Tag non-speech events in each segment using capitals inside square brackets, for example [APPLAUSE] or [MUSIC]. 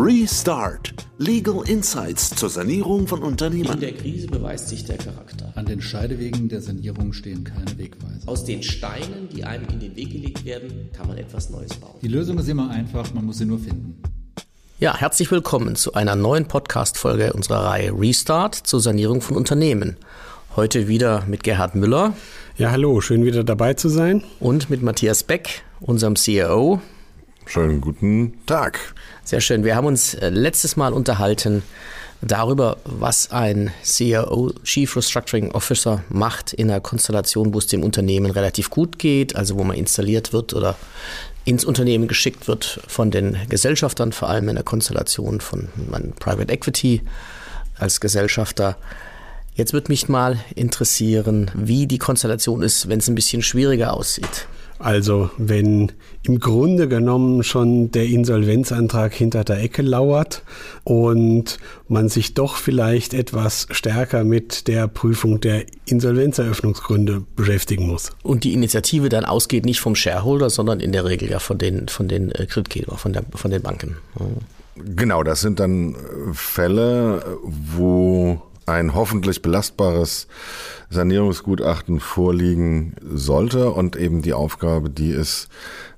Restart. Legal Insights zur Sanierung von Unternehmen. In der Krise beweist sich der Charakter. An den Scheidewegen der Sanierung stehen keine Wegweiser. Aus den Steinen, die einem in den Weg gelegt werden, kann man etwas Neues bauen. Die Lösung ist immer einfach, man muss sie nur finden. Ja, herzlich willkommen zu einer neuen Podcast-Folge unserer Reihe Restart zur Sanierung von Unternehmen. Heute wieder mit Gerhard Müller. Ja, hallo, schön wieder dabei zu sein. Und mit Matthias Beck, unserem CEO. Schönen guten Tag. Sehr schön. Wir haben uns äh, letztes Mal unterhalten darüber, was ein CEO, Chief Restructuring Officer, macht in einer Konstellation, wo es dem Unternehmen relativ gut geht, also wo man installiert wird oder ins Unternehmen geschickt wird von den Gesellschaftern, vor allem in der Konstellation von Private Equity als Gesellschafter. Jetzt wird mich mal interessieren, wie die Konstellation ist, wenn es ein bisschen schwieriger aussieht. Also wenn im Grunde genommen schon der Insolvenzantrag hinter der Ecke lauert und man sich doch vielleicht etwas stärker mit der Prüfung der Insolvenzeröffnungsgründe beschäftigen muss. Und die Initiative dann ausgeht nicht vom Shareholder, sondern in der Regel ja von den, von den äh, Kreditgebern, von, von den Banken. Genau, das sind dann Fälle, wo ein hoffentlich belastbares Sanierungsgutachten vorliegen sollte und eben die Aufgabe, die ist,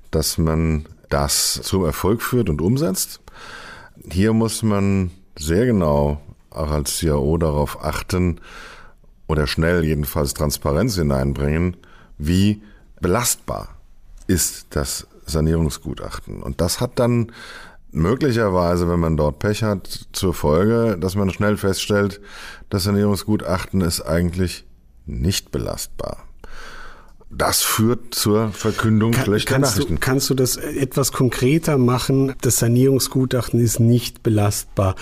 dass man das zum Erfolg führt und umsetzt. Hier muss man sehr genau auch als CAO darauf achten oder schnell jedenfalls Transparenz hineinbringen, wie belastbar ist das Sanierungsgutachten. Und das hat dann möglicherweise, wenn man dort Pech hat, zur Folge, dass man schnell feststellt, das Sanierungsgutachten ist eigentlich nicht belastbar. Das führt zur Verkündung Kann, schlechter kannst Nachrichten. Du, kannst du das etwas konkreter machen? Das Sanierungsgutachten ist nicht belastbar.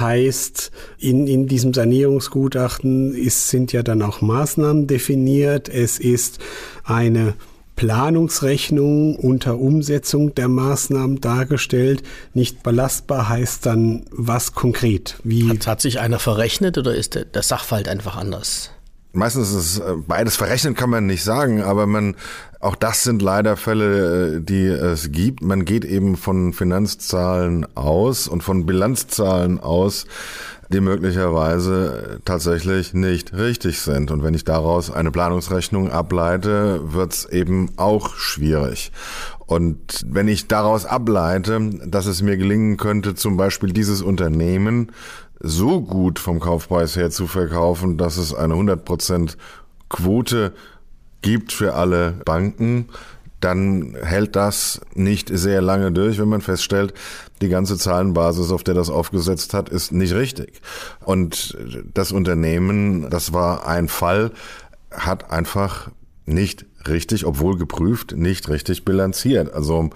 Heißt, in, in diesem Sanierungsgutachten ist, sind ja dann auch Maßnahmen definiert. Es ist eine Planungsrechnung unter Umsetzung der Maßnahmen dargestellt. Nicht belastbar heißt dann was konkret? Wie hat, hat sich einer verrechnet oder ist der, Sachverhalt einfach anders? Meistens ist es äh, beides verrechnen kann man nicht sagen, aber man auch das sind leider Fälle, äh, die es gibt. Man geht eben von Finanzzahlen aus und von Bilanzzahlen aus, die möglicherweise tatsächlich nicht richtig sind. Und wenn ich daraus eine Planungsrechnung ableite, wird es eben auch schwierig. Und wenn ich daraus ableite, dass es mir gelingen könnte, zum Beispiel dieses Unternehmen so gut vom Kaufpreis her zu verkaufen, dass es eine 100% Quote gibt für alle Banken, dann hält das nicht sehr lange durch, wenn man feststellt, die ganze Zahlenbasis, auf der das aufgesetzt hat, ist nicht richtig. Und das Unternehmen, das war ein Fall, hat einfach nicht richtig, obwohl geprüft, nicht richtig bilanziert. Also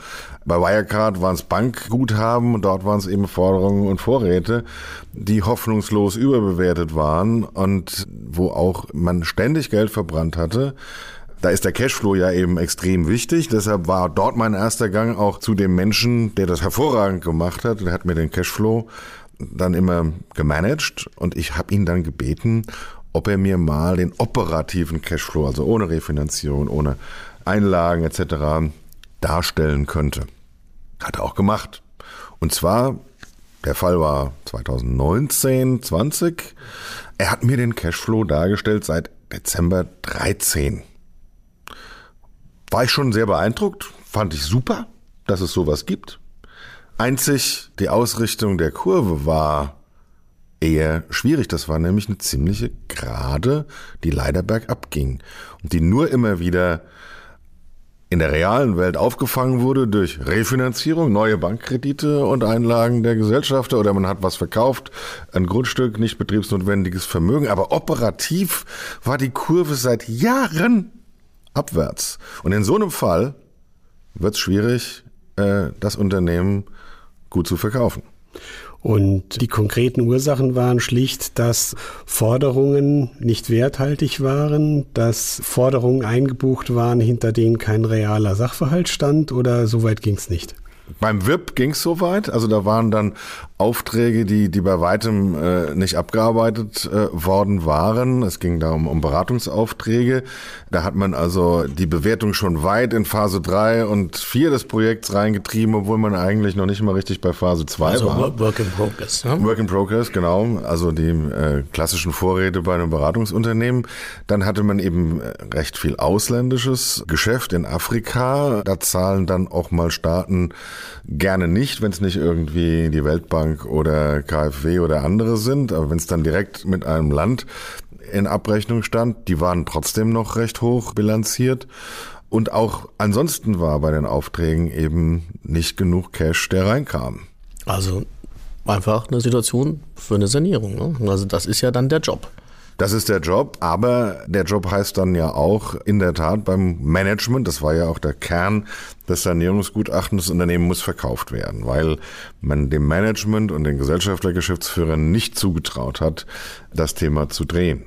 bei Wirecard waren es Bankguthaben und dort waren es eben Forderungen und Vorräte, die hoffnungslos überbewertet waren und wo auch man ständig Geld verbrannt hatte. Da ist der Cashflow ja eben extrem wichtig. Deshalb war dort mein erster Gang auch zu dem Menschen, der das hervorragend gemacht hat. Der hat mir den Cashflow dann immer gemanagt und ich habe ihn dann gebeten, ob er mir mal den operativen Cashflow, also ohne Refinanzierung, ohne Einlagen etc. darstellen könnte. Hat er auch gemacht. Und zwar, der Fall war 2019, 20. Er hat mir den Cashflow dargestellt seit Dezember 13 war ich schon sehr beeindruckt, fand ich super, dass es sowas gibt. Einzig die Ausrichtung der Kurve war eher schwierig. Das war nämlich eine ziemliche Gerade, die leider bergab ging und die nur immer wieder in der realen Welt aufgefangen wurde durch Refinanzierung, neue Bankkredite und Einlagen der Gesellschafter oder man hat was verkauft, ein Grundstück, nicht betriebsnotwendiges Vermögen. Aber operativ war die Kurve seit Jahren abwärts. Und in so einem Fall wird es schwierig, äh, das Unternehmen gut zu verkaufen. Und die konkreten Ursachen waren schlicht, dass Forderungen nicht werthaltig waren, dass Forderungen eingebucht waren, hinter denen kein realer Sachverhalt stand oder so weit ging es nicht? Beim WIP ging es soweit. Also da waren dann Aufträge, die, die bei weitem äh, nicht abgearbeitet äh, worden waren. Es ging da um, um Beratungsaufträge. Da hat man also die Bewertung schon weit in Phase 3 und 4 des Projekts reingetrieben, obwohl man eigentlich noch nicht mal richtig bei Phase 2 Also war. Work in Progress. Ne? Work in Progress, genau. Also die äh, klassischen Vorräte bei einem Beratungsunternehmen. Dann hatte man eben äh, recht viel ausländisches Geschäft in Afrika. Da zahlen dann auch mal Staaten gerne nicht, wenn es nicht irgendwie die Weltbank oder KfW oder andere sind. Aber wenn es dann direkt mit einem Land in Abrechnung stand, die waren trotzdem noch recht hoch bilanziert. Und auch ansonsten war bei den Aufträgen eben nicht genug Cash, der reinkam. Also einfach eine Situation für eine Sanierung. Ne? Also das ist ja dann der Job. Das ist der Job, aber der Job heißt dann ja auch in der Tat beim Management, das war ja auch der Kern des Sanierungsgutachtens, das Unternehmen muss verkauft werden, weil man dem Management und den Gesellschaftergeschäftsführern nicht zugetraut hat, das Thema zu drehen.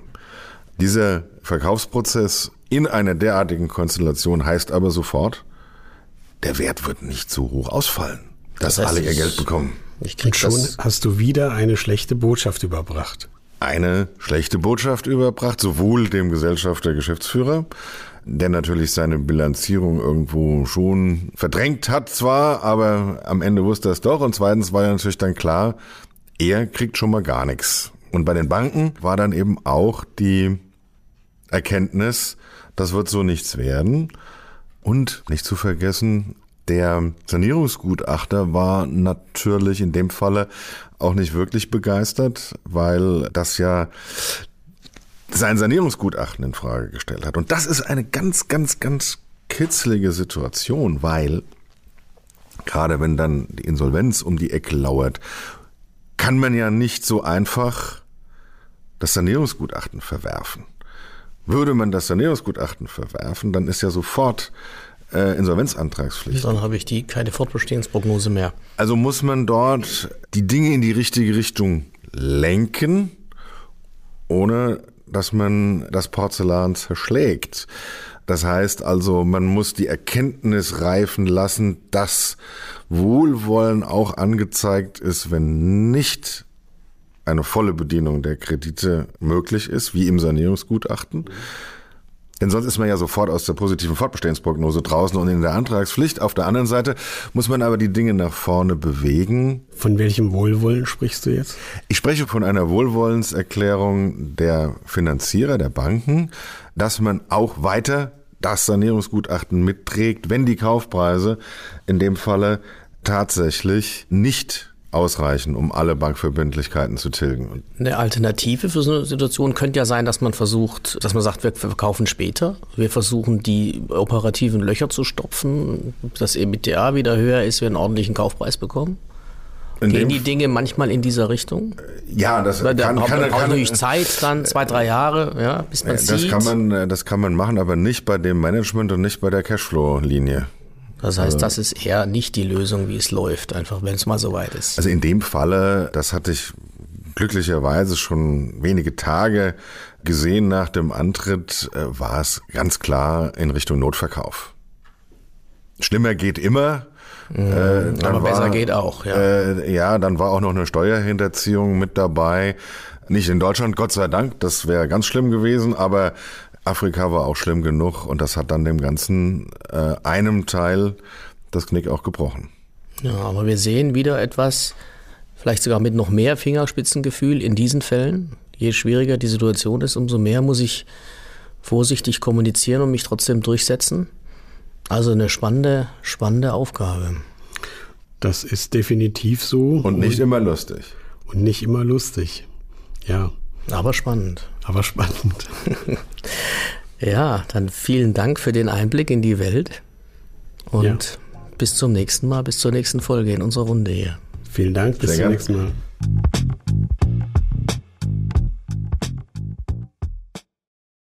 Dieser Verkaufsprozess in einer derartigen Konstellation heißt aber sofort, der Wert wird nicht so hoch ausfallen, dass Das heißt, alle ihr Geld bekommen. Ich krieg Und schon das. hast du wieder eine schlechte Botschaft überbracht. Eine schlechte Botschaft überbracht, sowohl dem Gesellschafter Geschäftsführer, der natürlich seine Bilanzierung irgendwo schon verdrängt hat zwar, aber am Ende wusste er es doch. Und zweitens war ja natürlich dann klar, er kriegt schon mal gar nichts. Und bei den Banken war dann eben auch die Erkenntnis, das wird so nichts werden. Und nicht zu vergessen, der Sanierungsgutachter war natürlich in dem Falle auch nicht wirklich begeistert, weil das ja sein Sanierungsgutachten in Frage gestellt hat. Und das ist eine ganz, ganz, ganz kitzlige Situation, weil gerade wenn dann die Insolvenz um die Ecke lauert, kann man ja nicht so einfach das Sanierungsgutachten verwerfen. Würde man das Sanierungsgutachten verwerfen, dann ist ja sofort äh, Insolvenzantragspflicht. Dann habe ich die keine Fortbestehensprognose mehr. Also muss man dort die Dinge in die richtige Richtung lenken, ohne dass man das Porzellan zerschlägt. Das heißt also, man muss die Erkenntnis reifen lassen, dass Wohlwollen auch angezeigt ist, wenn nicht eine volle Bedienung der Kredite möglich ist, wie im Sanierungsgutachten. Denn sonst ist man ja sofort aus der positiven Fortbestehensprognose draußen und in der Antragspflicht. Auf der anderen Seite muss man aber die Dinge nach vorne bewegen. Von welchem Wohlwollen sprichst du jetzt? Ich spreche von einer Wohlwollenserklärung der Finanzierer, der Banken, dass man auch weiter das Sanierungsgutachten mitträgt, wenn die Kaufpreise in dem Falle tatsächlich nicht ausreichen, um alle Bankverbindlichkeiten zu tilgen. Eine Alternative für so eine Situation könnte ja sein, dass man versucht, dass man sagt, wir verkaufen später. Wir versuchen, die operativen Löcher zu stopfen, dass EBITDA wieder höher ist, wir einen ordentlichen Kaufpreis bekommen. in Gehen die Dinge manchmal in dieser Richtung? ja, das Weil kann, kann, braucht kann, natürlich Zeit, dann zwei, drei Jahre, ja, bis man das sieht. kann man, äh, das kann man machen, aber nicht bei dem Management und nicht bei der Cashflow-Linie. Das heißt, das ist eher nicht die Lösung, wie es läuft, einfach wenn es mal so weit ist. Also in dem Falle, das hatte ich glücklicherweise schon wenige Tage gesehen nach dem Antritt, äh, war es ganz klar in Richtung Notverkauf. Schlimmer geht immer. Äh, dann aber besser geht auch, ja. Äh, ja, dann war auch noch eine Steuerhinterziehung mit dabei. Nicht in Deutschland, Gott sei Dank, das wäre ganz schlimm gewesen, aber Afrika war auch schlimm genug und das hat dann dem ganzen äh, einem Teil das Knick auch gebrochen. Ja, aber wir sehen wieder etwas, vielleicht sogar mit noch mehr Fingerspitzengefühl in diesen Fällen. Je schwieriger die Situation ist, umso mehr muss ich vorsichtig kommunizieren und mich trotzdem durchsetzen. Also eine spannende, spannende Aufgabe. Das ist definitiv so. Und nicht immer lustig. und nicht immer lustig. Ja, Aber spannend. aber spannend. [LAUGHS] Ja, dann vielen Dank für den Einblick in die Welt und bis zum nächsten Mal, bis zur nächsten Folge in unserer Runde hier. Vielen Dank, bis Sehr zum gern. nächsten Mal.